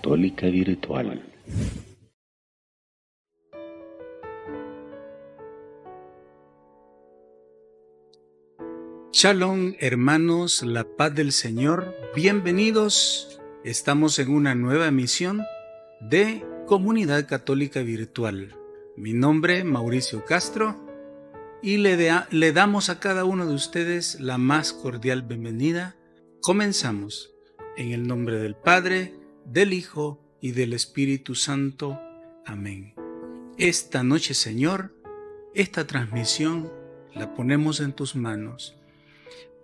Católica Virtual. Shalom, hermanos, la paz del Señor. Bienvenidos. Estamos en una nueva emisión de Comunidad Católica Virtual. Mi nombre, Mauricio Castro, y le, le damos a cada uno de ustedes la más cordial bienvenida. Comenzamos en el nombre del Padre, del Hijo y del Espíritu Santo. Amén. Esta noche, Señor, esta transmisión la ponemos en tus manos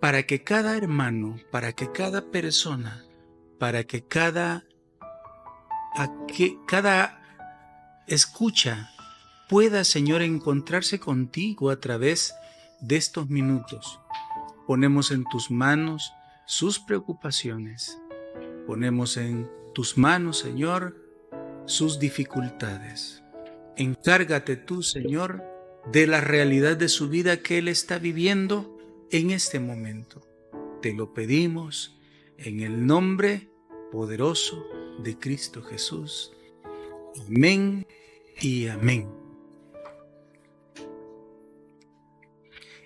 para que cada hermano, para que cada persona, para que cada, que cada escucha pueda, Señor, encontrarse contigo a través de estos minutos. Ponemos en tus manos sus preocupaciones. Ponemos en tus manos, Señor, sus dificultades. Encárgate tú, Señor, de la realidad de su vida que Él está viviendo en este momento. Te lo pedimos en el nombre poderoso de Cristo Jesús. Amén y amén.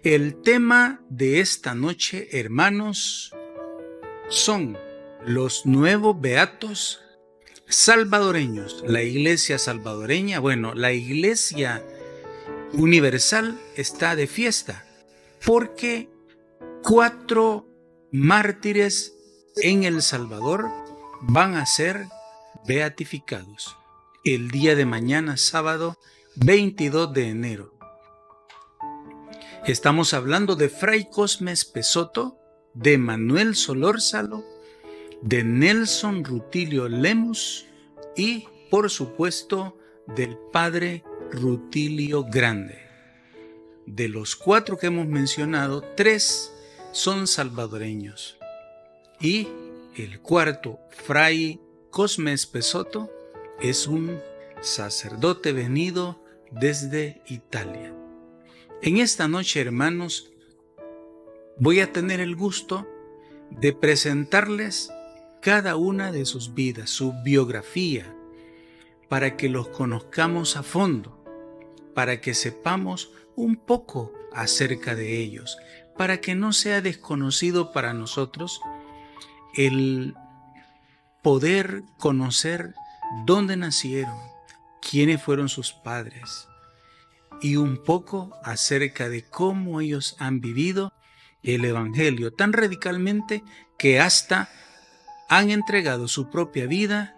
El tema de esta noche, hermanos, son los nuevos beatos salvadoreños. La iglesia salvadoreña, bueno, la iglesia universal está de fiesta porque cuatro mártires en El Salvador van a ser beatificados el día de mañana, sábado 22 de enero. Estamos hablando de Fray Cosme Pesoto, de Manuel Solórzalo, de Nelson Rutilio Lemus y, por supuesto, del Padre Rutilio Grande. De los cuatro que hemos mencionado, tres son salvadoreños. Y el cuarto, Fray Cosme Pesoto, es un sacerdote venido desde Italia. En esta noche, hermanos, voy a tener el gusto de presentarles cada una de sus vidas, su biografía, para que los conozcamos a fondo, para que sepamos un poco acerca de ellos, para que no sea desconocido para nosotros el poder conocer dónde nacieron, quiénes fueron sus padres y un poco acerca de cómo ellos han vivido el Evangelio tan radicalmente que hasta han entregado su propia vida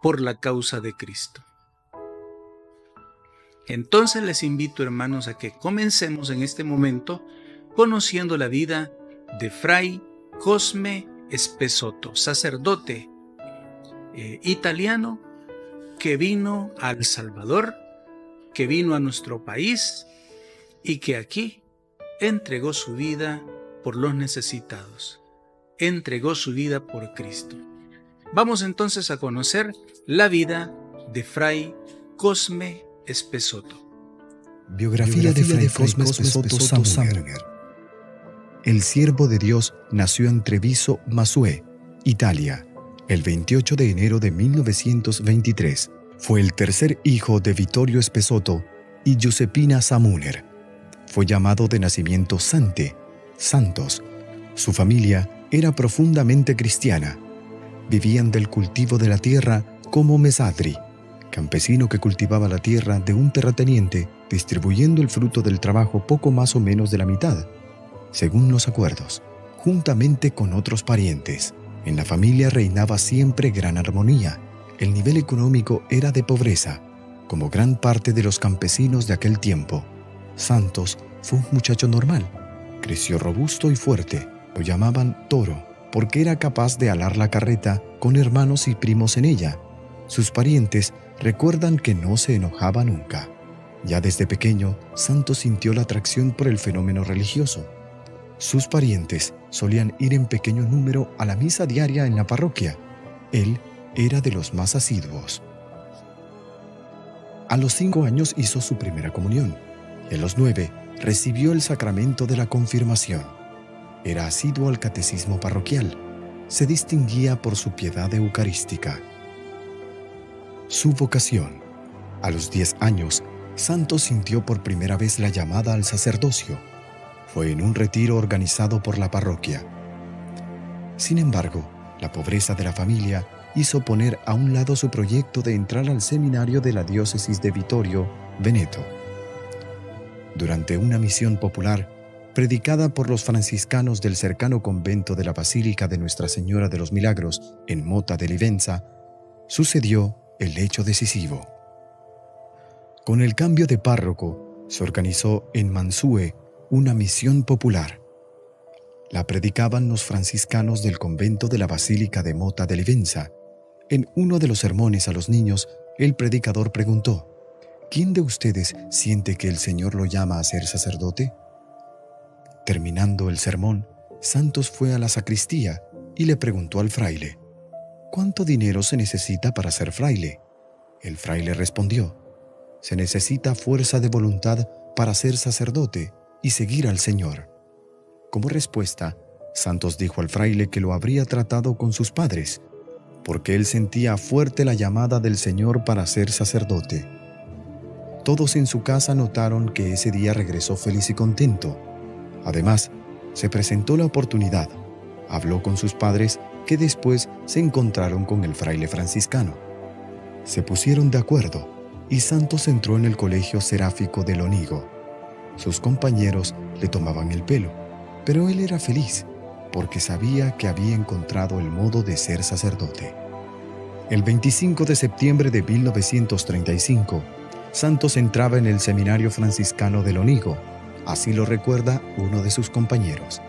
por la causa de Cristo. Entonces les invito hermanos a que comencemos en este momento conociendo la vida de Fray Cosme Espesoto, sacerdote eh, italiano que vino a El Salvador, que vino a nuestro país y que aquí entregó su vida por los necesitados, entregó su vida por Cristo. Vamos entonces a conocer la vida de Fray Cosme Espesoto. Biografía, de Fray, Cosme Espesoto Samuel. El siervo de Dios nació en Treviso, Masue, Italia, el 28 de enero de 1923. Fue el tercer hijo de Vittorio Espesoto y Giuseppina Samuner fue llamado de nacimiento Sante, Santos. Su familia era profundamente cristiana. Vivían del cultivo de la tierra como mesatri, campesino que cultivaba la tierra de un terrateniente, distribuyendo el fruto del trabajo poco más o menos de la mitad, según los acuerdos, juntamente con otros parientes. En la familia reinaba siempre gran armonía. El nivel económico era de pobreza, como gran parte de los campesinos de aquel tiempo. Santos fue un muchacho normal. Creció robusto y fuerte. Lo llamaban Toro porque era capaz de alar la carreta con hermanos y primos en ella. Sus parientes recuerdan que no se enojaba nunca. Ya desde pequeño, Santos sintió la atracción por el fenómeno religioso. Sus parientes solían ir en pequeño número a la misa diaria en la parroquia. Él era de los más asiduos. A los cinco años hizo su primera comunión y a los nueve recibió el sacramento de la confirmación. Era asiduo al catecismo parroquial. se distinguía por su piedad eucarística. Su vocación. A los 10 años, Santos sintió por primera vez la llamada al sacerdocio. Fue en un retiro organizado por la parroquia. Sin embargo, la pobreza de la familia hizo poner a un lado su proyecto de entrar al seminario de la diócesis de Vittorio, Veneto. Durante una misión popular, predicada por los franciscanos del cercano convento de la Basílica de Nuestra Señora de los Milagros en Mota de Livenza, sucedió el hecho decisivo. Con el cambio de párroco, se organizó en Mansue una misión popular. La predicaban los franciscanos del convento de la Basílica de Mota de Livenza. En uno de los sermones a los niños, el predicador preguntó, ¿Quién de ustedes siente que el Señor lo llama a ser sacerdote? Terminando el sermón, Santos fue a la sacristía y le preguntó al fraile, ¿cuánto dinero se necesita para ser fraile? El fraile respondió, se necesita fuerza de voluntad para ser sacerdote y seguir al Señor. Como respuesta, Santos dijo al fraile que lo habría tratado con sus padres, porque él sentía fuerte la llamada del Señor para ser sacerdote. Todos en su casa notaron que ese día regresó feliz y contento, Además, se presentó la oportunidad. Habló con sus padres que después se encontraron con el fraile franciscano. Se pusieron de acuerdo y Santos entró en el colegio seráfico de Lonigo. Sus compañeros le tomaban el pelo, pero él era feliz porque sabía que había encontrado el modo de ser sacerdote. El 25 de septiembre de 1935, Santos entraba en el seminario franciscano de Lonigo Así lo recuerda uno de sus compañeros.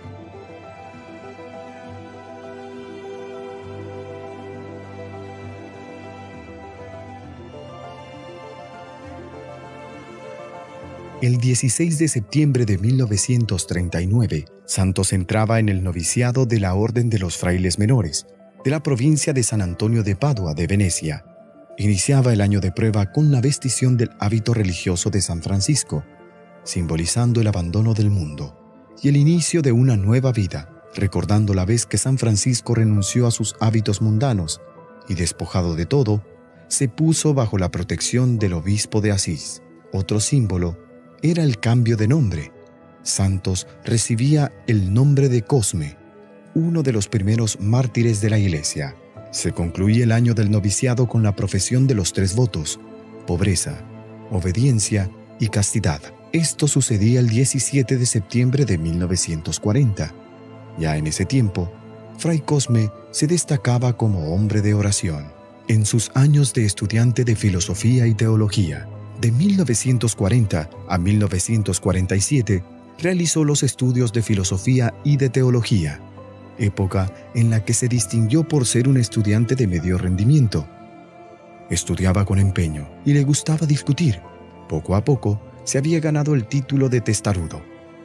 El 16 de septiembre de 1939, Santos entraba en el noviciado de la Orden de los Frailes Menores, de la provincia de San Antonio de Padua de Venecia. Iniciaba el año de prueba con la vestición del hábito religioso de San Francisco, simbolizando el abandono del mundo y el inicio de una nueva vida, recordando la vez que San Francisco renunció a sus hábitos mundanos y despojado de todo, se puso bajo la protección del obispo de Asís. Otro símbolo era el cambio de nombre. Santos recibía el nombre de Cosme, uno de los primeros mártires de la iglesia. Se concluía el año del noviciado con la profesión de los tres votos, pobreza, obediencia y castidad. Esto sucedía el 17 de septiembre de 1940. Ya en ese tiempo, Fray Cosme se destacaba como hombre de oración. En sus años de estudiante de filosofía y teología, de 1940 a 1947, realizó los estudios de filosofía y de teología, época en la que se distinguió por ser un estudiante de medio rendimiento. Estudiaba con empeño y le gustaba discutir. Poco a poco se había ganado el título de testarudo,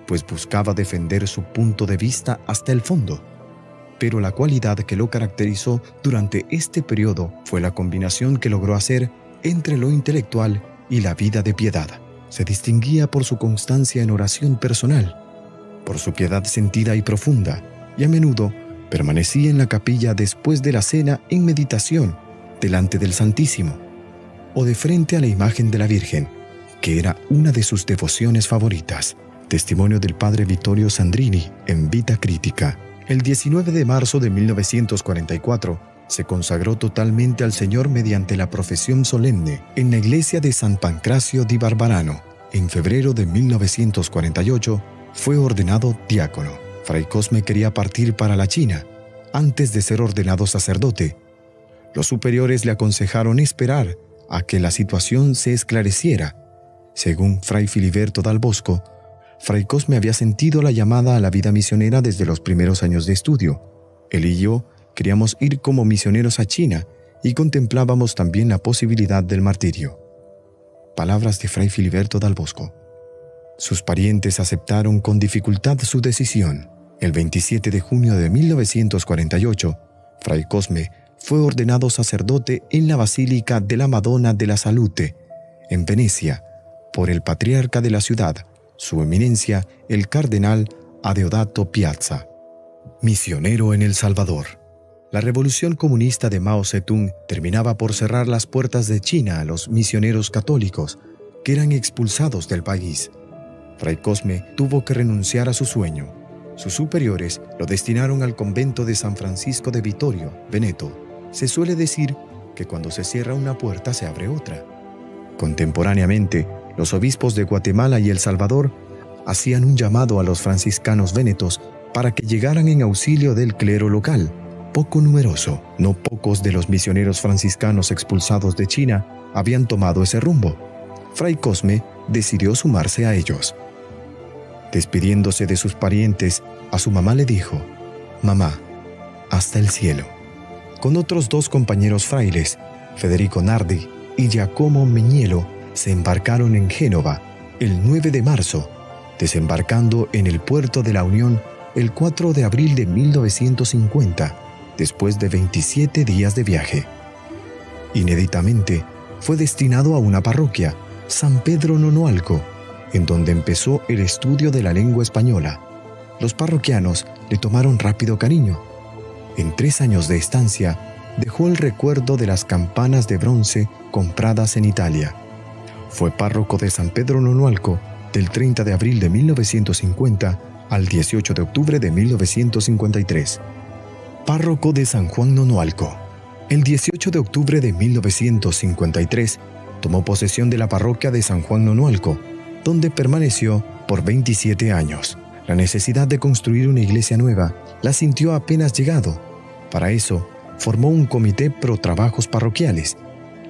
pues buscaba defender su punto de vista hasta el fondo. Pero la cualidad que lo caracterizó durante este periodo fue la combinación que logró hacer entre lo intelectual y la vida de piedad. Se distinguía por su constancia en oración personal, por su piedad sentida y profunda, y a menudo permanecía en la capilla después de la cena en meditación delante del Santísimo o de frente a la imagen de la Virgen que era una de sus devociones favoritas. Testimonio del padre Vittorio Sandrini en Vita Crítica. El 19 de marzo de 1944 se consagró totalmente al Señor mediante la profesión solemne en la iglesia de San Pancracio di Barbarano. En febrero de 1948 fue ordenado diácono. Fray Cosme quería partir para la China antes de ser ordenado sacerdote. Los superiores le aconsejaron esperar a que la situación se esclareciera según Fray Filiberto Dal Bosco, Fray Cosme había sentido la llamada a la vida misionera desde los primeros años de estudio. Él y yo queríamos ir como misioneros a China y contemplábamos también la posibilidad del martirio. Palabras de Fray Filiberto Dal Bosco. Sus parientes aceptaron con dificultad su decisión. El 27 de junio de 1948, Fray Cosme fue ordenado sacerdote en la Basílica de la Madonna de la Salute, en Venecia, por el patriarca de la ciudad, su eminencia, el cardenal Adeodato Piazza. Misionero en El Salvador. la revolución comunista de Mao Zedong terminaba por cerrar las puertas de China a los misioneros católicos que eran expulsados del país. Fray Cosme tuvo que renunciar a su sueño. Sus superiores lo destinaron al convento de San Francisco de Vitorio, Veneto. Se suele decir que cuando se cierra una puerta se abre otra. Contemporáneamente, los obispos de Guatemala y El Salvador hacían un llamado a los franciscanos venetos para que llegaran en auxilio del clero local, poco numeroso. No pocos de los misioneros franciscanos expulsados de China habían tomado ese rumbo. Fray Cosme decidió sumarse a ellos. Despidiéndose de sus parientes, a su mamá le dijo, Mamá, hasta el cielo. Con otros dos compañeros frailes, Federico Nardi y Giacomo Meñielo, se embarcaron en Génova el 9 de marzo, desembarcando en el puerto de la Unión el 4 de abril de 1950, después de 27 días de viaje. Inéditamente, fue destinado a una parroquia, San Pedro Nonoalco, en donde empezó el estudio de la lengua española. Los parroquianos le tomaron rápido cariño. En tres años de estancia, dejó el recuerdo de las campanas de bronce compradas en Italia. Fue párroco de San Pedro Nonualco del 30 de abril de 1950 al 18 de octubre de 1953. Párroco de San Juan Nonualco. El 18 de octubre de 1953 tomó posesión de la parroquia de San Juan Nonualco, donde permaneció por 27 años. La necesidad de construir una iglesia nueva la sintió apenas llegado. Para eso, formó un comité pro trabajos parroquiales.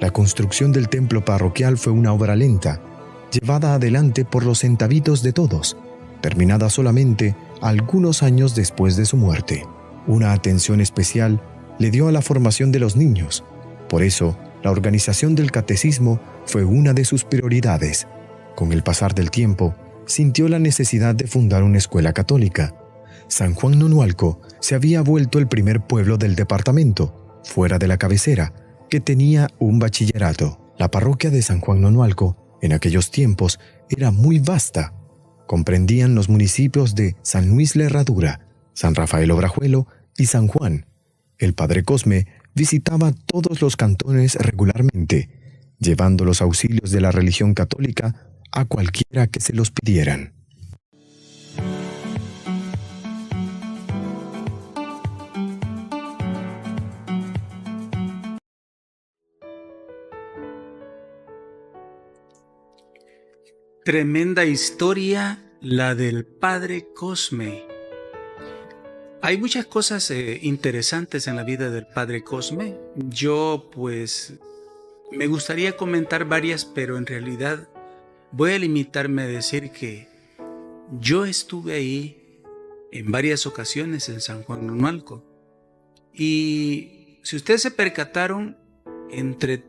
La construcción del templo parroquial fue una obra lenta, llevada adelante por los centavitos de todos, terminada solamente algunos años después de su muerte. Una atención especial le dio a la formación de los niños. Por eso, la organización del catecismo fue una de sus prioridades. Con el pasar del tiempo, sintió la necesidad de fundar una escuela católica. San Juan Nonualco se había vuelto el primer pueblo del departamento, fuera de la cabecera, que tenía un bachillerato. La parroquia de San Juan Nonualco en aquellos tiempos era muy vasta. Comprendían los municipios de San Luis la Herradura, San Rafael Obrajuelo y San Juan. El padre Cosme visitaba todos los cantones regularmente, llevando los auxilios de la religión católica a cualquiera que se los pidieran. Tremenda historia la del padre Cosme. Hay muchas cosas eh, interesantes en la vida del padre Cosme. Yo pues me gustaría comentar varias, pero en realidad voy a limitarme a decir que yo estuve ahí en varias ocasiones en San Juan Nualco. Y si ustedes se percataron, entre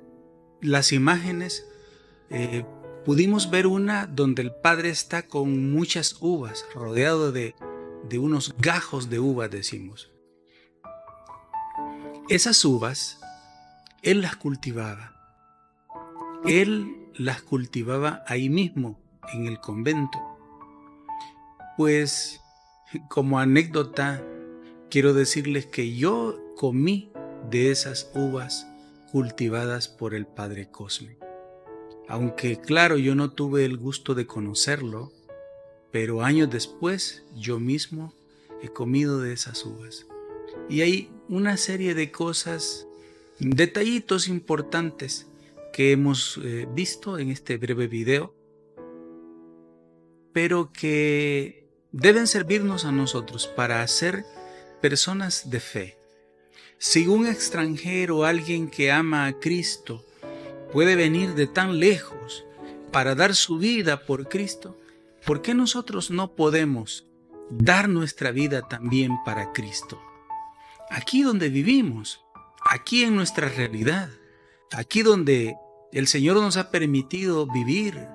las imágenes eh, pudimos ver una donde el padre está con muchas uvas, rodeado de, de unos gajos de uvas, decimos. Esas uvas, él las cultivaba. Él las cultivaba ahí mismo, en el convento. Pues, como anécdota, quiero decirles que yo comí de esas uvas cultivadas por el padre Cosme. Aunque claro, yo no tuve el gusto de conocerlo, pero años después yo mismo he comido de esas uvas. Y hay una serie de cosas, detallitos importantes que hemos eh, visto en este breve video, pero que deben servirnos a nosotros para ser personas de fe. Si un extranjero, alguien que ama a Cristo, puede venir de tan lejos para dar su vida por Cristo, ¿por qué nosotros no podemos dar nuestra vida también para Cristo? Aquí donde vivimos, aquí en nuestra realidad, aquí donde el Señor nos ha permitido vivir,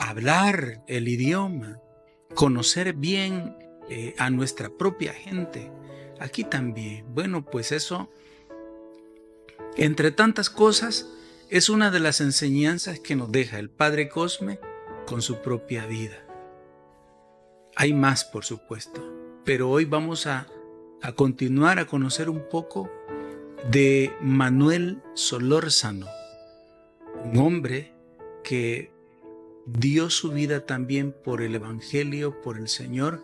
hablar el idioma, conocer bien eh, a nuestra propia gente, aquí también. Bueno, pues eso, entre tantas cosas, es una de las enseñanzas que nos deja el Padre Cosme con su propia vida. Hay más, por supuesto, pero hoy vamos a, a continuar a conocer un poco de Manuel Solórzano, un hombre que dio su vida también por el Evangelio, por el Señor,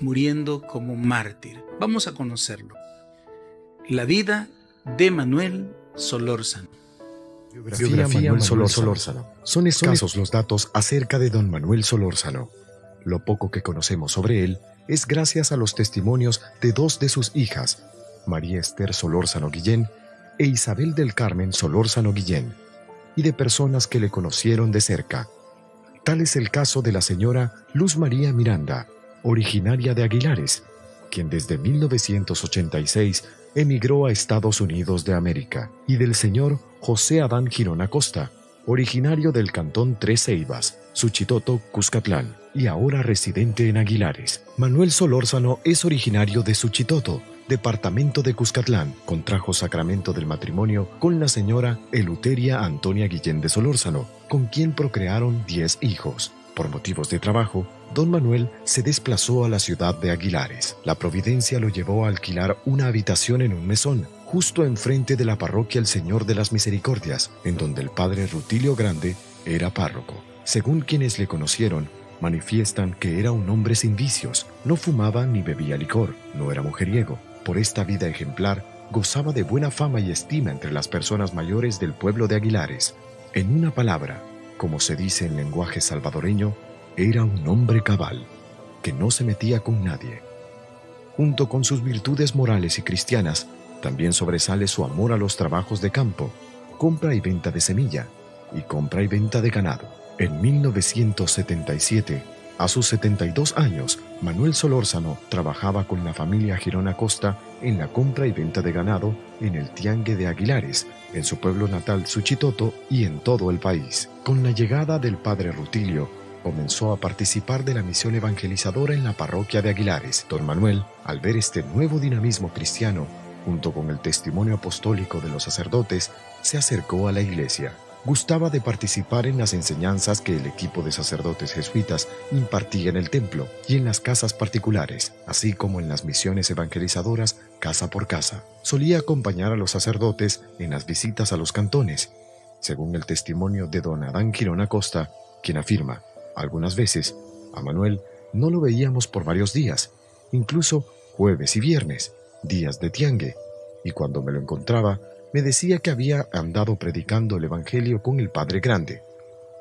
muriendo como mártir. Vamos a conocerlo. La vida de Manuel Solórzano. Biografía, Manuel Solórzano. Son escasos los datos acerca de don Manuel Solórzano. Lo poco que conocemos sobre él es gracias a los testimonios de dos de sus hijas, María Esther Solórzano Guillén e Isabel del Carmen Solórzano Guillén, y de personas que le conocieron de cerca. Tal es el caso de la señora Luz María Miranda, originaria de Aguilares, quien desde 1986 emigró a Estados Unidos de América, y del señor José Adán Girón Acosta, originario del cantón Tres Ceibas, Suchitoto, Cuscatlán, y ahora residente en Aguilares. Manuel Solórzano es originario de Suchitoto, departamento de Cuscatlán, contrajo sacramento del matrimonio con la señora Eluteria Antonia Guillén de Solórzano, con quien procrearon 10 hijos. Por motivos de trabajo, don Manuel se desplazó a la ciudad de Aguilares. La providencia lo llevó a alquilar una habitación en un mesón, justo enfrente de la parroquia El Señor de las Misericordias, en donde el padre Rutilio Grande era párroco. Según quienes le conocieron, manifiestan que era un hombre sin vicios, no fumaba ni bebía licor, no era mujeriego. Por esta vida ejemplar, gozaba de buena fama y estima entre las personas mayores del pueblo de Aguilares. En una palabra, como se dice en lenguaje salvadoreño, era un hombre cabal, que no se metía con nadie. Junto con sus virtudes morales y cristianas, también sobresale su amor a los trabajos de campo, compra y venta de semilla y compra y venta de ganado. En 1977, a sus 72 años, Manuel Solórzano trabajaba con la familia Girona Costa en la compra y venta de ganado en el Tiangue de Aguilares, en su pueblo natal Suchitoto y en todo el país. Con la llegada del padre Rutilio, comenzó a participar de la misión evangelizadora en la parroquia de Aguilares. Don Manuel, al ver este nuevo dinamismo cristiano, junto con el testimonio apostólico de los sacerdotes, se acercó a la iglesia gustaba de participar en las enseñanzas que el equipo de sacerdotes jesuitas impartía en el templo y en las casas particulares, así como en las misiones evangelizadoras casa por casa. Solía acompañar a los sacerdotes en las visitas a los cantones, según el testimonio de don Adán Quirón Acosta, quien afirma, algunas veces, a Manuel no lo veíamos por varios días, incluso jueves y viernes, días de tiangue, y cuando me lo encontraba, me decía que había andado predicando el Evangelio con el Padre Grande.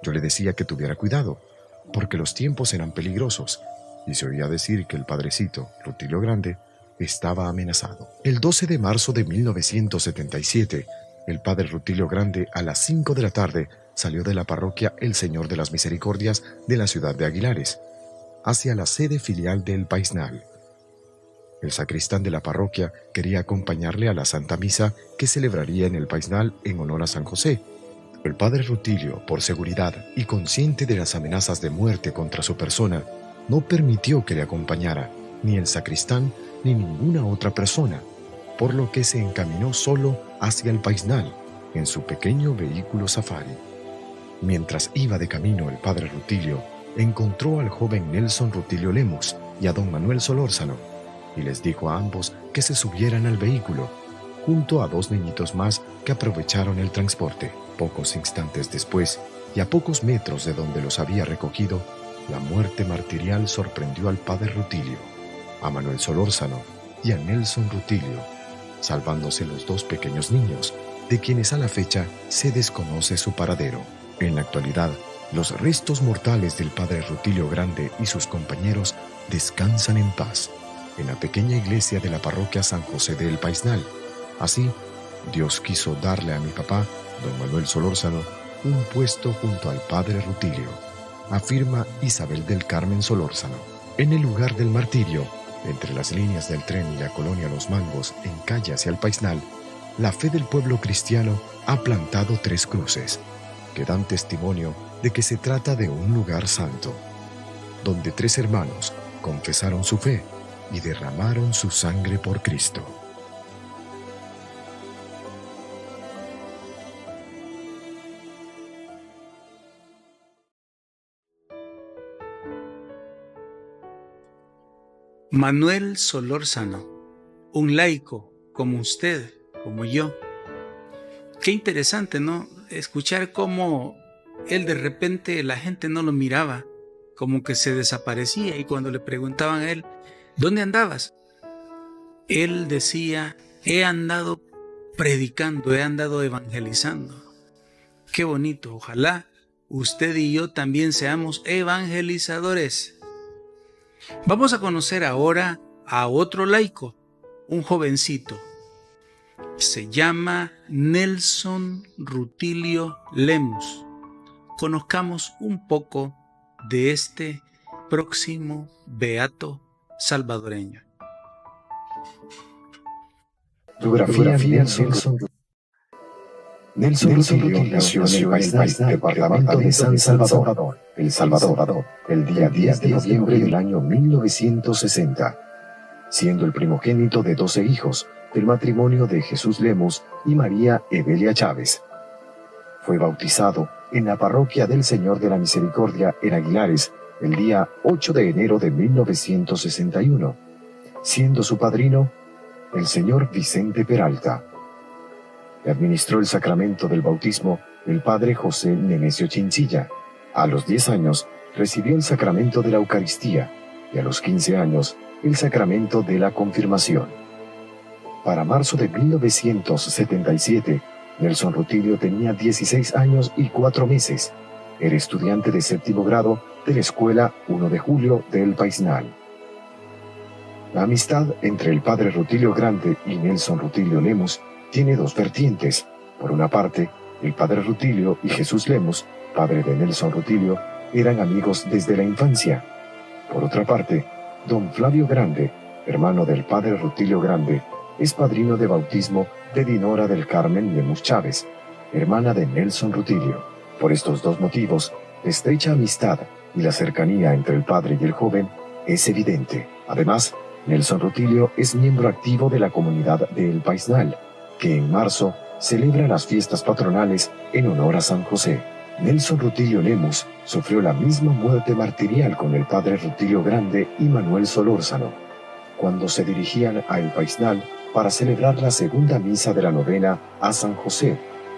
Yo le decía que tuviera cuidado, porque los tiempos eran peligrosos, y se oía decir que el Padrecito, Rutilio Grande, estaba amenazado. El 12 de marzo de 1977, el Padre Rutilio Grande a las 5 de la tarde salió de la parroquia El Señor de las Misericordias de la ciudad de Aguilares, hacia la sede filial del Paisnal. El sacristán de la parroquia quería acompañarle a la Santa Misa que celebraría en el Paisnal en honor a San José. El padre Rutilio, por seguridad y consciente de las amenazas de muerte contra su persona, no permitió que le acompañara ni el sacristán ni ninguna otra persona, por lo que se encaminó solo hacia el Paisnal en su pequeño vehículo safari. Mientras iba de camino el padre Rutilio, encontró al joven Nelson Rutilio Lemos y a don Manuel Solórzano, y les dijo a ambos que se subieran al vehículo, junto a dos niñitos más que aprovecharon el transporte. Pocos instantes después, y a pocos metros de donde los había recogido, la muerte martirial sorprendió al padre Rutilio, a Manuel Solórzano y a Nelson Rutilio, salvándose los dos pequeños niños, de quienes a la fecha se desconoce su paradero. En la actualidad, los restos mortales del padre Rutilio Grande y sus compañeros descansan en paz en la pequeña iglesia de la parroquia San José del Paisnal. Así, Dios quiso darle a mi papá, don Manuel Solórzano, un puesto junto al padre Rutilio, afirma Isabel del Carmen Solórzano. En el lugar del martirio, entre las líneas del tren y la colonia Los Mangos, en calle hacia el Paisnal, la fe del pueblo cristiano ha plantado tres cruces, que dan testimonio de que se trata de un lugar santo, donde tres hermanos confesaron su fe y derramaron su sangre por Cristo. Manuel Solórzano un laico como usted, como yo. Qué interesante, ¿no? Escuchar cómo él de repente la gente no lo miraba, como que se desaparecía y cuando le preguntaban a él, ¿dónde andabas? Él decía, he andado predicando, he andado evangelizando. Qué bonito, ojalá usted y yo también seamos evangelizadores. Vamos a conocer ahora a otro laico, un jovencito. Se llama Nelson Rutilio Lemus. Conozcamos un poco de este próximo beato salvadoreño. Biografía de Nelson Nelson Rutilio nació en el país departamento de San Salvador, El Salvador, el día 10 de noviembre del año 1960, siendo el primogénito de 12 hijos del matrimonio de Jesús Lemos y María Evelia Chávez. Fue bautizado en la parroquia del Señor de la Misericordia en Aguilares el día 8 de enero de 1961, siendo su padrino el señor Vicente Peralta administró el sacramento del bautismo el padre José Nemesio Chinchilla. A los 10 años recibió el sacramento de la Eucaristía y a los 15 años el sacramento de la confirmación. Para marzo de 1977, Nelson Rutilio tenía 16 años y 4 meses. Era estudiante de séptimo grado de la Escuela 1 de Julio del Paisnal. La amistad entre el padre Rutilio Grande y Nelson Rutilio Lemus tiene dos vertientes. Por una parte, el padre Rutilio y Jesús Lemos, padre de Nelson Rutilio, eran amigos desde la infancia. Por otra parte, don Flavio Grande, hermano del padre Rutilio Grande, es padrino de bautismo de Dinora del Carmen Lemus Chávez, hermana de Nelson Rutilio. Por estos dos motivos, estrecha amistad y la cercanía entre el padre y el joven es evidente. Además, Nelson Rutilio es miembro activo de la comunidad de El Paisnal, que en marzo celebra las fiestas patronales en honor a San José. Nelson Rutilio Lemus sufrió la misma muerte martirial con el padre Rutilio Grande y Manuel Solórzano, cuando se dirigían a El Paisnal para celebrar la segunda misa de la novena a San José,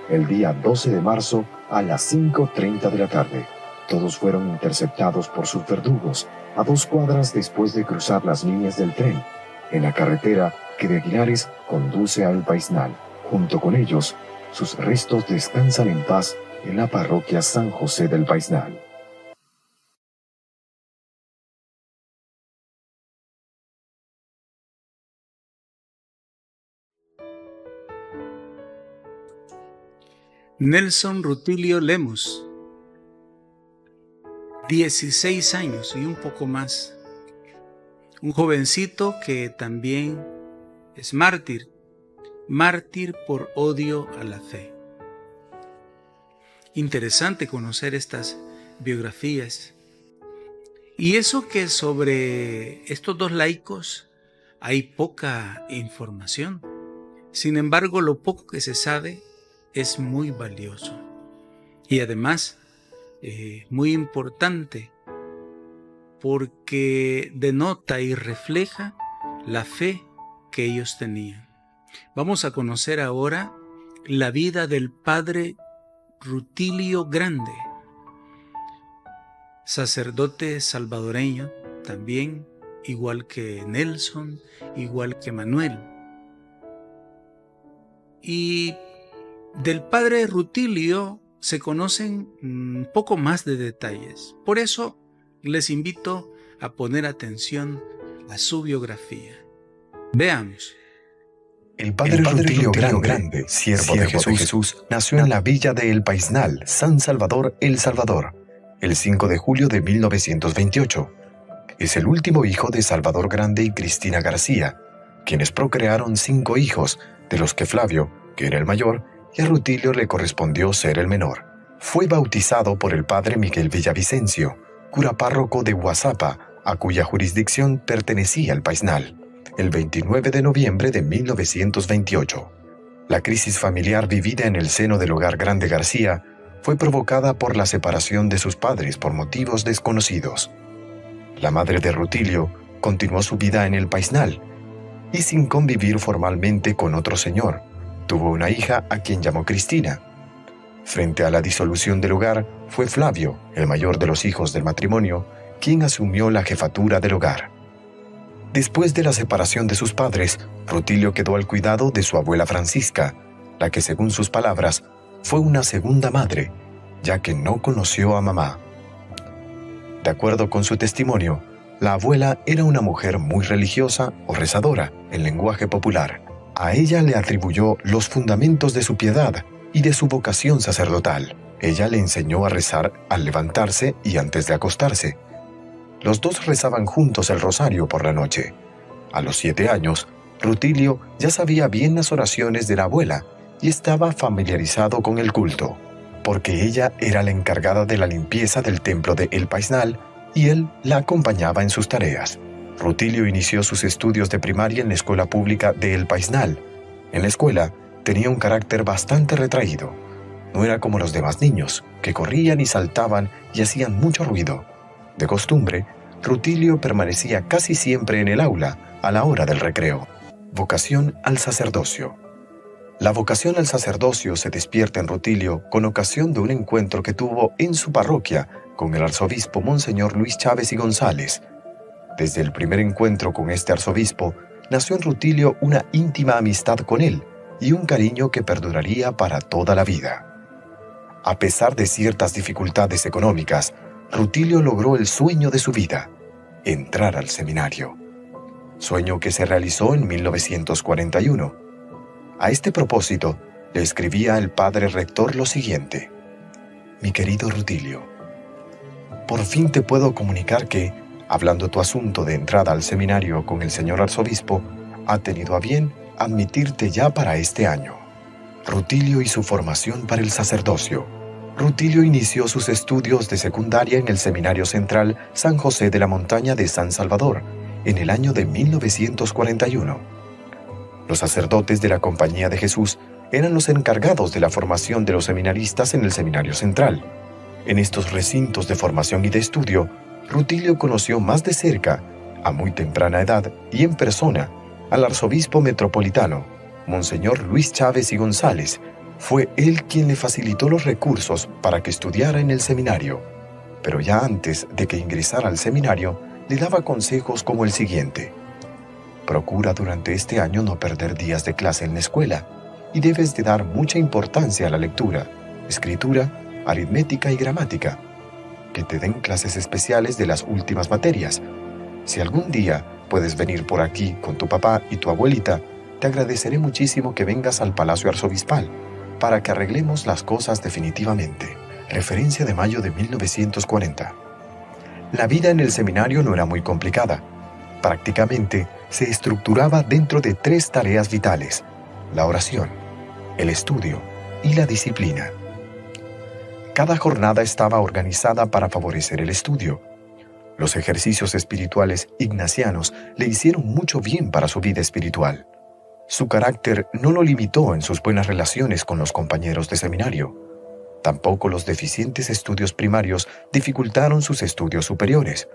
el día 12 de marzo a las 5.30 de la tarde. Todos fueron interceptados por sus verdugos a dos cuadras después de cruzar las líneas del tren, en la carretera que de Aguilares conduce al Paisnal. Junto con ellos, sus restos descansan en paz en la parroquia San José del Paisnal. Nelson Rutilio Lemus, 16 años y un poco más. Un jovencito que también es mártir, mártir por odio a la fe. Interesante conocer estas biografías. Y eso que sobre estos dos laicos hay poca información. Sin embargo, lo poco que se sabe es muy valioso. Y además, eh, muy importante porque denota y refleja la fe que ellos tenían. Vamos a conocer ahora la vida del padre Rutilio Grande, sacerdote salvadoreño también, igual que Nelson, igual que Manuel. Y del padre Rutilio se conocen un poco más de detalles. Por eso les invito a poner atención a su biografía. Veamos. El padre, Rutilio, Grande, siervo, de, Jesús, nació en la villa de El Paisnal, San Salvador, El Salvador, el 5 de julio de 1928. Es el último hijo de Salvador Grande y Cristina García, quienes procrearon cinco hijos, de los que Flavio, que era el mayor, y a Rutilio le correspondió ser el menor. Fue bautizado por el padre Miguel Villavicencio, cura párroco de Guasapa, a cuya jurisdicción pertenecía el Paisnal el 29 de noviembre de 1928. La crisis familiar vivida en el seno del hogar Grande García fue provocada por la separación de sus padres por motivos desconocidos. La madre de Rutilio continuó su vida en el Paisnal y sin convivir formalmente con otro señor. Tuvo una hija a quien llamó Cristina. Frente a la disolución del hogar, fue Flavio, el mayor de los hijos del matrimonio, quien asumió la jefatura del hogar. Después de la separación de sus padres, Rutilio quedó al cuidado de su abuela Francisca, la que según sus palabras fue una segunda madre, ya que no conoció a mamá. De acuerdo con su testimonio, la abuela era una mujer muy religiosa o rezadora en lenguaje popular. A ella le atribuyó los fundamentos de su piedad y de su vocación sacerdotal. Ella le enseñó a rezar al levantarse y antes de acostarse. Los dos rezaban juntos el rosario por la noche. A los siete años, Rutilio ya sabía bien las oraciones de la abuela y estaba familiarizado con el culto, porque ella era la encargada de la limpieza del templo de El Paisnal y él la acompañaba en sus tareas. Rutilio inició sus estudios de primaria en la escuela pública de El Paisnal. En la escuela tenía un carácter bastante retraído. No era como los demás niños, que corrían y saltaban y hacían mucho ruido. De costumbre, Rutilio permanecía casi siempre en el aula a la hora del recreo. Vocación al sacerdocio. La vocación al sacerdocio se despierta en Rutilio con ocasión de un encuentro que tuvo en su parroquia con el arzobispo Monseñor Luis Chávez y González. Desde el primer encuentro con este arzobispo, nació en Rutilio una íntima amistad con él y un cariño que perduraría para toda la vida. A pesar de ciertas dificultades económicas, Rutilio logró el sueño de su vida, entrar al seminario. Sueño que se realizó en 1941 a este propósito, le escribía el padre rector lo siguiente. Mi querido Rutilio, por fin te puedo comunicar que, hablando tu asunto de entrada al seminario con el señor arzobispo, ha tenido a bien admitirte ya para este año. Rutilio y su formación para el sacerdocio. Rutilio inició sus estudios de secundaria en el Seminario Central San José de la Montaña de San Salvador en el año de 1941 los sacerdotes de la Compañía de Jesús eran los encargados de la formación de los seminaristas en el Seminario Central. En estos recintos de formación y de estudio, Rutilio conoció más de cerca, a muy temprana edad y en persona, al arzobispo metropolitano, Monseñor Luis Chávez y González. Fue él quien le facilitó los recursos para que estudiara en el seminario. Pero ya antes de que ingresara al seminario, le daba consejos como el siguiente. Procura durante este año no perder días de clase en la escuela y debes de dar mucha importancia a la lectura, escritura, aritmética y gramática. Que te den clases especiales de las últimas materias. Si algún día puedes venir por aquí con tu papá y tu abuelita, te agradeceré muchísimo que vengas al Palacio Arzobispal para que arreglemos las cosas definitivamente. Referencia de mayo de 1940. La vida en el seminario no era muy complicada. Prácticamente se estructuraba dentro de tres tareas vitales, la oración, el estudio y la disciplina. Cada jornada estaba organizada para favorecer el estudio. Los ejercicios espirituales ignacianos le hicieron mucho bien para su vida espiritual. Su carácter no lo limitó en sus buenas relaciones con los compañeros de seminario. Tampoco los deficientes estudios primarios dificultaron sus estudios superiores.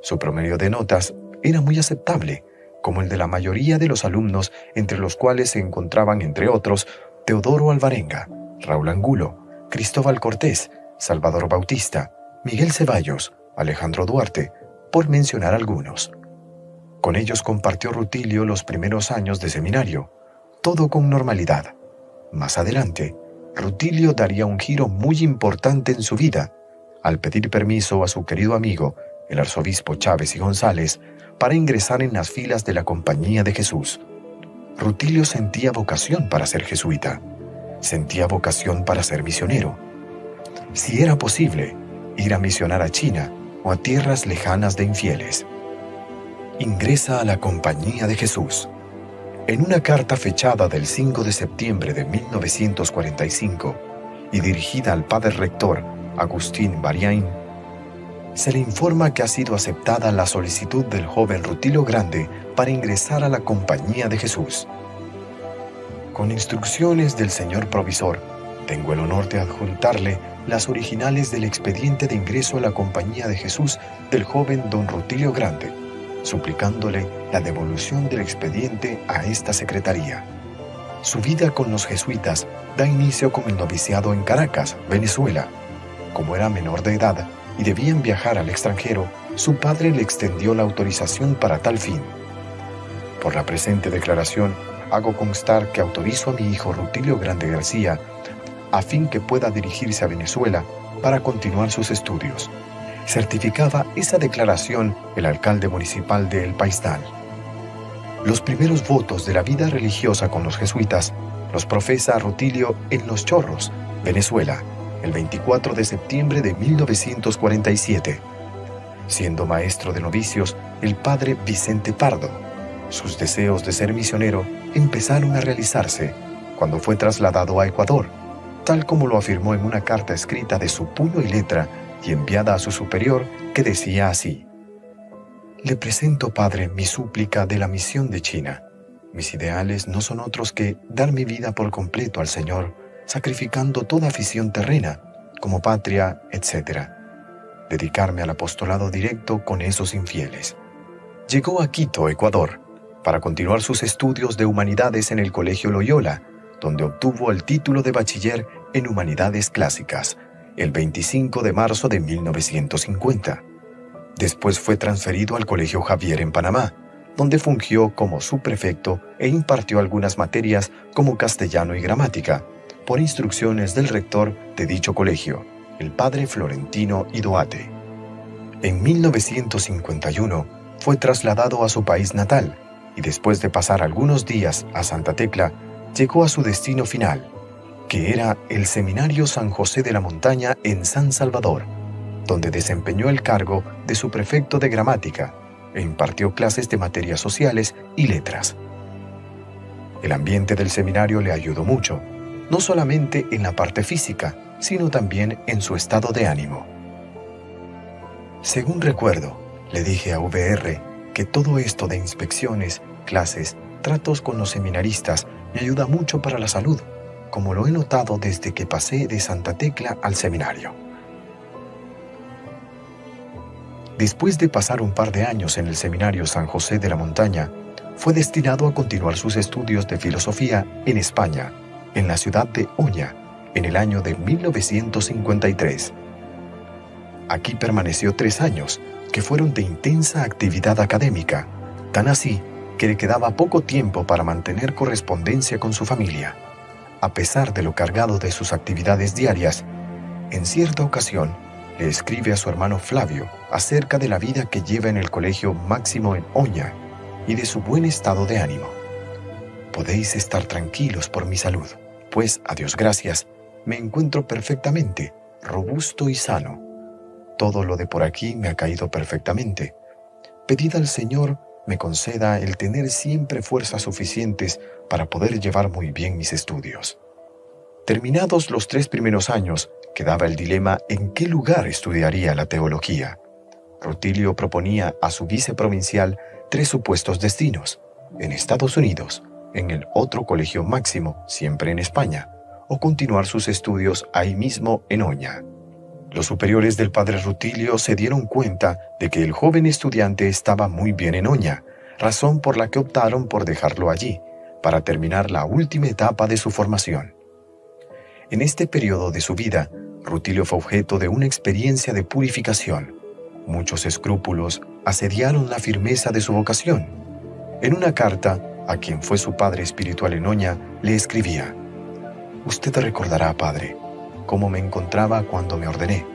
Su promedio de notas era muy aceptable como el de la mayoría de los alumnos, entre los cuales se encontraban, entre otros, Teodoro Alvarenga, Raúl Angulo, Cristóbal Cortés, Salvador Bautista, Miguel Ceballos, Alejandro Duarte, por mencionar algunos. Con ellos compartió Rutilio los primeros años de seminario, todo con normalidad. Más adelante, Rutilio daría un giro muy importante en su vida al pedir permiso a su querido amigo, el arzobispo Chávez y González, para ingresar en las filas de la Compañía de Jesús. Rutilio sentía vocación para ser jesuita, sentía vocación para ser misionero. Si era posible, ir a misionar a China o a tierras lejanas de infieles. Ingresa a la Compañía de Jesús. En una carta fechada del 5 de septiembre de 1945 y dirigida al padre rector Agustín Bariain, se le informa que ha sido aceptada la solicitud del joven Rutilio Grande para ingresar a la Compañía de Jesús. Con instrucciones del señor provisor, tengo el honor de adjuntarle las originales del expediente de ingreso a la Compañía de Jesús del joven don Rutilio Grande, suplicándole la devolución del expediente a esta secretaría. Su vida con los jesuitas da inicio con el noviciado en Caracas, Venezuela. Como era menor de edad y debían viajar al extranjero, su padre le extendió la autorización para tal fin. Por la presente declaración, hago constar que autorizo a mi hijo Rutilio Grande García a fin que pueda dirigirse a Venezuela para continuar sus estudios. Certificaba esa declaración el alcalde municipal de El Paistal. Los primeros votos de la vida religiosa con los jesuitas los profesa Rutilio en Los Chorros, Venezuela, el 24 de septiembre de 1947. Siendo maestro de novicios, el padre Vicente Pardo. Sus deseos de ser misionero empezaron a realizarse cuando fue trasladado a Ecuador, tal como lo afirmó en una carta escrita de su puño y letra y enviada a su superior que decía así. Le presento, Padre, mi súplica de la misión de China. Mis ideales no son otros que dar mi vida por completo al Señor, sacrificando toda afición terrena, como patria, etc. Dedicarme al apostolado directo con esos infieles. Llegó a Quito, Ecuador, para continuar sus estudios de humanidades en el Colegio Loyola, donde obtuvo el título de bachiller en Humanidades Clásicas, el 25 de marzo de 1950. Después fue transferido al Colegio Javier en Panamá, donde fungió como subprefecto e impartió algunas materias como castellano y gramática, por instrucciones del rector de dicho colegio, el padre Florentino Idoate. En 1951 fue trasladado a su país natal y después de pasar algunos días a Santa Tecla, llegó a su destino final, que era el Seminario San José de la Montaña en San Salvador, donde desempeñó el cargo de su prefecto de gramática e impartió clases de materias sociales y letras. El ambiente del seminario le ayudó mucho, no solamente en la parte física, sino también en su estado de ánimo. Según recuerdo, le dije a VR que todo esto de inspecciones, clases, tratos con los seminaristas me ayuda mucho para la salud, como lo he notado desde que pasé de Santa Tecla al seminario. Después de pasar un par de años en el Seminario San José de la Montaña, fue destinado a continuar sus estudios de filosofía en España, en la ciudad de Oña, en el año de 1953. Aquí permaneció tres años, que fueron de intensa actividad académica, tan así que le quedaba poco tiempo para mantener correspondencia con su familia. A pesar de lo cargado de sus actividades diarias, en cierta ocasión le escribe a su hermano Flavio acerca de la vida que lleva en el colegio Máximo en Oña y de su buen estado de ánimo. Podéis estar tranquilos por mi salud, pues, a Dios gracias, me encuentro perfectamente, robusto y sano. Todo lo de por aquí me ha caído perfectamente. Pedid al Señor me conceda el tener siempre fuerzas suficientes para poder llevar muy bien mis estudios. Terminados los tres primeros años, quedaba el dilema en qué lugar estudiaría la teología. Rutilio proponía a su viceprovincial tres supuestos destinos, en Estados Unidos, en el otro colegio máximo, siempre en España, o continuar sus estudios ahí mismo en Oña. Los superiores del padre Rutilio se dieron cuenta de que el joven estudiante estaba muy bien en Oña, razón por la que optaron por dejarlo allí, para terminar la última etapa de su formación. En este periodo de su vida, Rutilio fue objeto de una experiencia de purificación. Muchos escrúpulos asediaron la firmeza de su vocación. En una carta, a quien fue su padre espiritual en Oña, le escribía, Usted recordará, padre, cómo me encontraba cuando me ordené,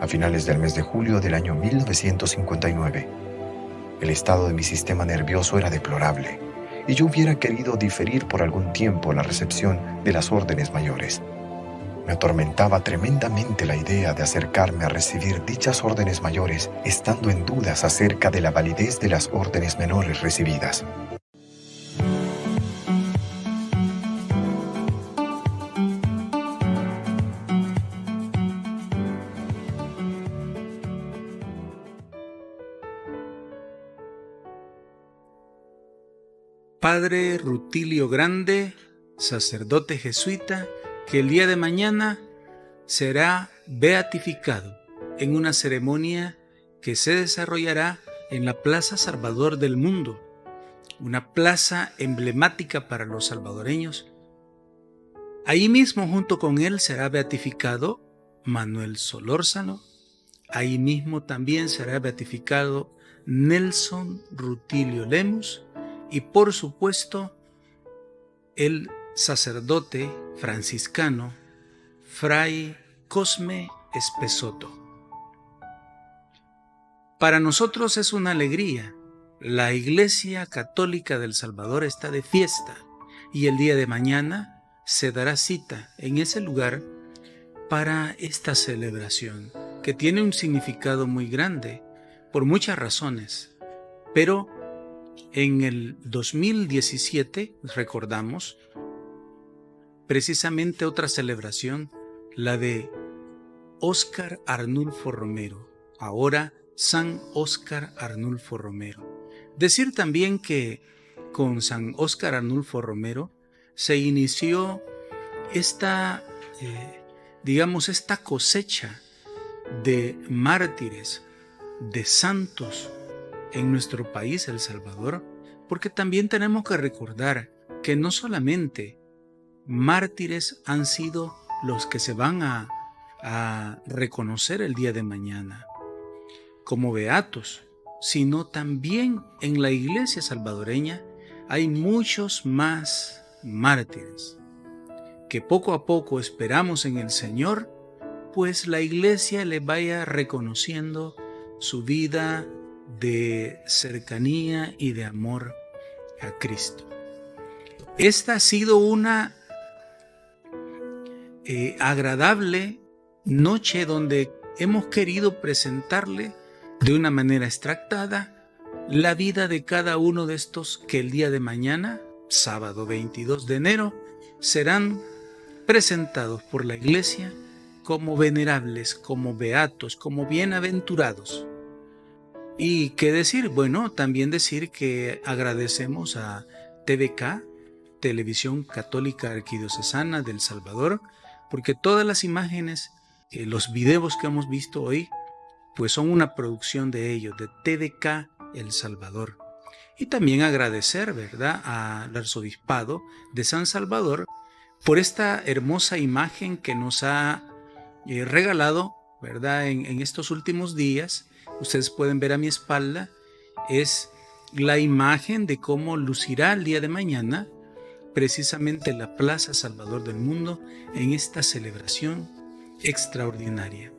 a finales del mes de julio del año 1959. El estado de mi sistema nervioso era deplorable, y yo hubiera querido diferir por algún tiempo la recepción de las órdenes mayores. Me atormentaba tremendamente la idea de acercarme a recibir dichas órdenes mayores, estando en dudas acerca de la validez de las órdenes menores recibidas. Padre Rutilio Grande, sacerdote jesuita, que el día de mañana será beatificado en una ceremonia que se desarrollará en la Plaza Salvador del Mundo, una plaza emblemática para los salvadoreños. Ahí mismo junto con él será beatificado Manuel Solórzano, ahí mismo también será beatificado Nelson Rutilio Lemus y por supuesto el sacerdote franciscano Fray Cosme Espesoto. Para nosotros es una alegría. La Iglesia Católica del Salvador está de fiesta y el día de mañana se dará cita en ese lugar para esta celebración, que tiene un significado muy grande por muchas razones. Pero en el 2017, recordamos, precisamente otra celebración, la de Óscar Arnulfo Romero, ahora San Óscar Arnulfo Romero. Decir también que con San Óscar Arnulfo Romero se inició esta, eh, digamos, esta cosecha de mártires, de santos en nuestro país, El Salvador, porque también tenemos que recordar que no solamente mártires han sido los que se van a, reconocer el día de mañana como beatos, sino también en la iglesia salvadoreña hay muchos más mártires que poco a poco esperamos en el Señor, pues la iglesia le vaya reconociendo su vida de cercanía y de amor a Cristo. Esta ha sido una eh, agradable noche donde hemos querido presentarle de una manera extractada la vida de cada uno de estos que el día de mañana, sábado 22 de enero, serán presentados por la iglesia como venerables, como beatos, como bienaventurados. Y qué decir, bueno, también decir que agradecemos a TVK, Televisión Católica Arquidiocesana del Salvador, porque todas las imágenes, eh, los videos que hemos visto hoy, pues son una producción de ellos, de TDK El Salvador. Y también agradecer, ¿verdad?, al arzobispado de San Salvador por esta hermosa imagen que nos ha eh, regalado, ¿verdad?, en estos últimos días. Ustedes pueden ver a mi espalda, es la imagen de cómo lucirá el día de mañana precisamente la Plaza Salvador del Mundo en esta celebración extraordinaria,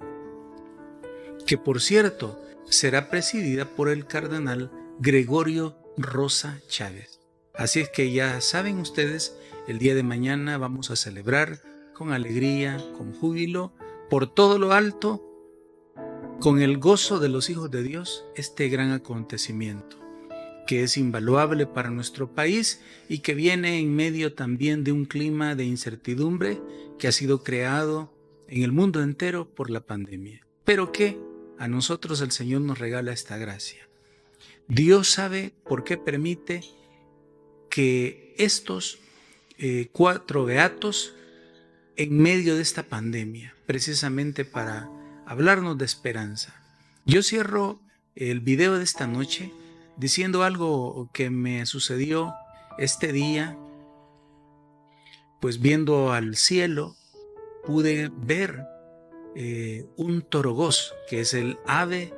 que por cierto será presidida por el cardenal Gregorio Rosa Chávez. Así es que ya saben ustedes, el día de mañana vamos a celebrar con alegría, con júbilo, por todo lo alto, con el gozo de los hijos de Dios, este gran acontecimiento que es invaluable para nuestro país y que viene en medio también de un clima de incertidumbre que ha sido creado en el mundo entero por la pandemia. Pero que a nosotros el Señor nos regala esta gracia. Dios sabe por qué permite que estos eh, cuatro beatos en medio de esta pandemia, precisamente para hablarnos de esperanza. Yo cierro el video de esta noche diciendo algo que me sucedió este día, pues viendo al cielo pude ver eh, un torogós, que es el ave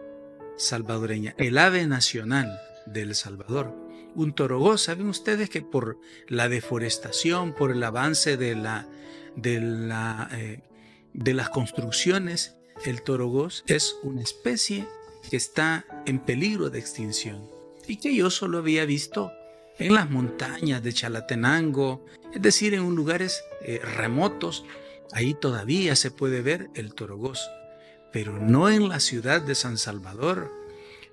salvadoreña, el ave nacional del Salvador. Un torogós, ¿saben ustedes que por la deforestación, por el avance de, la, de, la, eh, de las construcciones, el torogós es una especie que está en peligro de extinción y que yo solo había visto en las montañas de Chalatenango, es decir, en lugares eh, remotos. Ahí todavía se puede ver el torogós, pero no en la ciudad de San Salvador,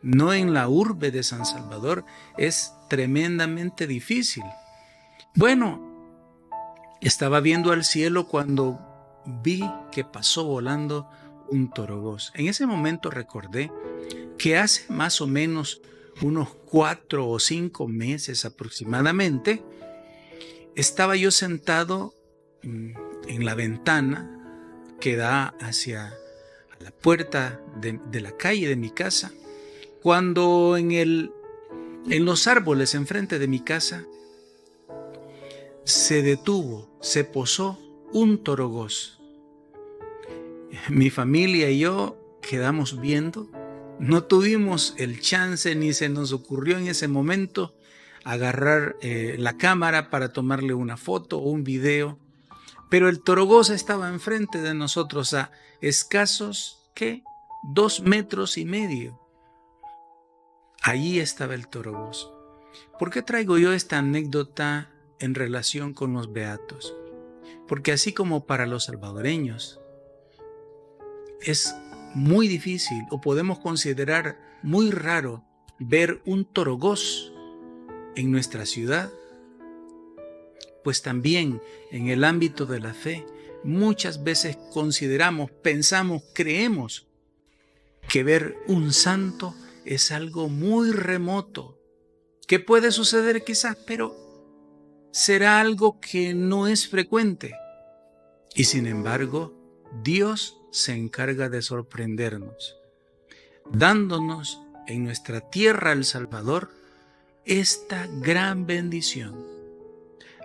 no en la urbe de San Salvador. Es tremendamente difícil. Bueno, estaba viendo al cielo cuando vi que pasó volando un torogós. En ese momento recordé que hace más o menos unos cuatro o cinco meses aproximadamente, estaba yo sentado mm, en la ventana que da hacia la puerta de, la calle de mi casa, cuando en, el, en los árboles enfrente de mi casa se detuvo, se posó un torogoz. Mi familia y yo quedamos viendo, no tuvimos el chance ni se nos ocurrió en ese momento agarrar eh, la cámara para tomarle una foto o un video, pero el torogoz estaba enfrente de nosotros a escasos, ¿qué? Dos metros y medio. Allí estaba el torogoz. ¿Por qué traigo yo esta anécdota en relación con los beatos? Porque así como para los salvadoreños es muy difícil o podemos considerar muy raro ver un torogoz en nuestra ciudad, pues también en el ámbito de la fe muchas veces consideramos, pensamos, creemos que ver un santo es algo muy remoto, que puede suceder quizás, pero será algo que no es frecuente. Y sin embargo, Dios se encarga de sorprendernos, dándonos en nuestra tierra El Salvador esta gran bendición.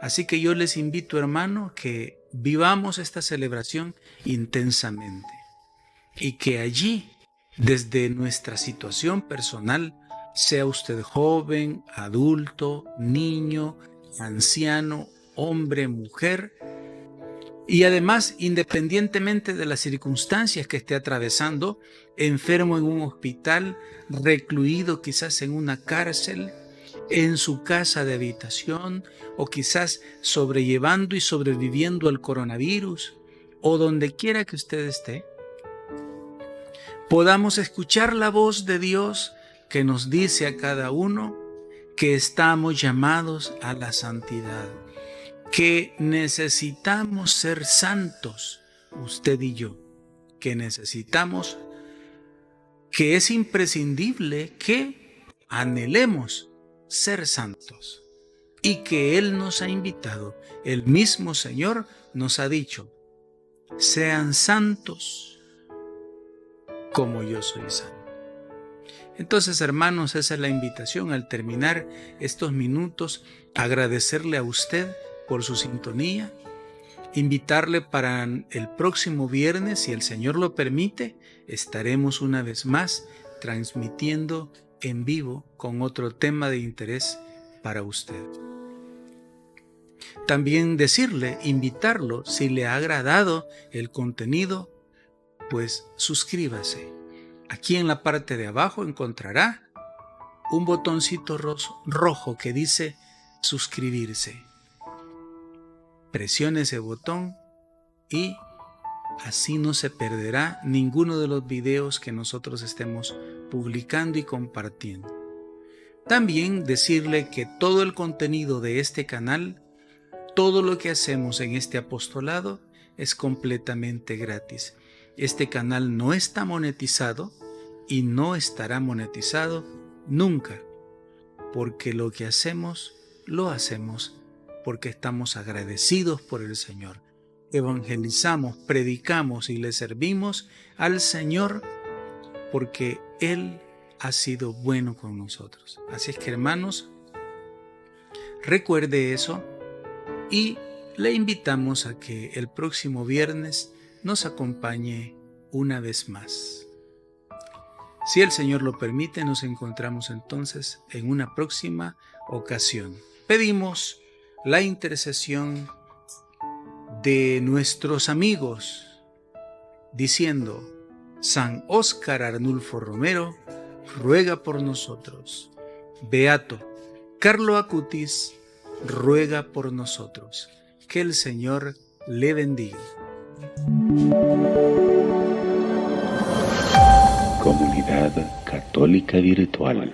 Así que yo les invito, hermano, que vivamos esta celebración intensamente y que allí, desde nuestra situación personal, sea usted joven, adulto, niño, anciano, hombre, mujer, y además, independientemente de las circunstancias que esté atravesando, enfermo en un hospital, recluido quizás en una cárcel, en su casa de habitación o quizás sobrellevando y sobreviviendo al coronavirus o donde quiera que usted esté, podamos escuchar la voz de Dios que nos dice a cada uno que estamos llamados a la santidad, que necesitamos ser santos, usted y yo, que necesitamos, que es imprescindible que anhelemos ser santos y que Él nos ha invitado. El mismo Señor nos ha dicho, sean santos como yo soy santo. Entonces, hermanos, esa es la invitación al terminar estos minutos, agradecerle a usted por su sintonía, invitarle para el próximo viernes, si el Señor lo permite, estaremos una vez más transmitiendo en vivo con otro tema de interés para usted. También decirle, invitarlo, si le ha agradado el contenido, pues suscríbase. Aquí en la parte de abajo encontrará un botoncito rojo que dice suscribirse. Presione ese botón y así no se perderá ninguno de los videos que nosotros estemos publicando y compartiendo. También decirle que todo el contenido de este canal, todo lo que hacemos en este apostolado es completamente gratis. Este canal no está monetizado y no estará monetizado nunca, porque lo que hacemos lo hacemos porque estamos agradecidos por el Señor. Evangelizamos, predicamos y le servimos al Señor porque Él ha sido bueno con nosotros. Así es que hermanos, recuerde eso y le invitamos a que el próximo viernes nos acompañe una vez más. Si el Señor lo permite, nos encontramos entonces en una próxima ocasión. Pedimos la intercesión de nuestros amigos, diciendo, San Óscar Arnulfo Romero, ruega por nosotros. Beato, Carlo Acutis, ruega por nosotros. Que el Señor le bendiga. Comunidad Católica Virtual.